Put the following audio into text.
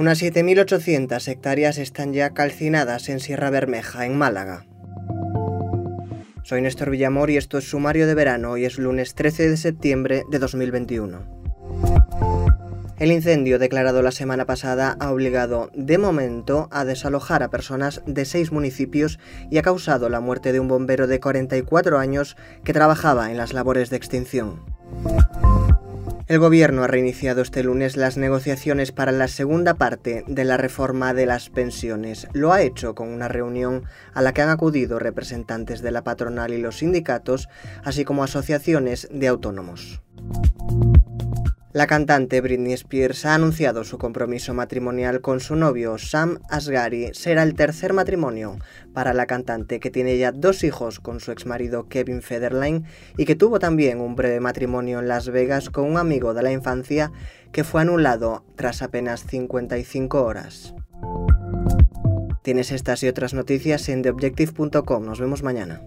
Unas 7.800 hectáreas están ya calcinadas en Sierra Bermeja, en Málaga. Soy Néstor Villamor y esto es Sumario de Verano. Hoy es lunes 13 de septiembre de 2021. El incendio declarado la semana pasada ha obligado, de momento, a desalojar a personas de seis municipios y ha causado la muerte de un bombero de 44 años que trabajaba en las labores de extinción. El Gobierno ha reiniciado este lunes las negociaciones para la segunda parte de la reforma de las pensiones. Lo ha hecho con una reunión a la que han acudido representantes de la patronal y los sindicatos, así como asociaciones de autónomos. La cantante Britney Spears ha anunciado su compromiso matrimonial con su novio Sam Asghari. Será el tercer matrimonio para la cantante que tiene ya dos hijos con su exmarido Kevin Federline y que tuvo también un breve matrimonio en Las Vegas con un amigo de la infancia que fue anulado tras apenas 55 horas. Tienes estas y otras noticias en theobjective.com. Nos vemos mañana.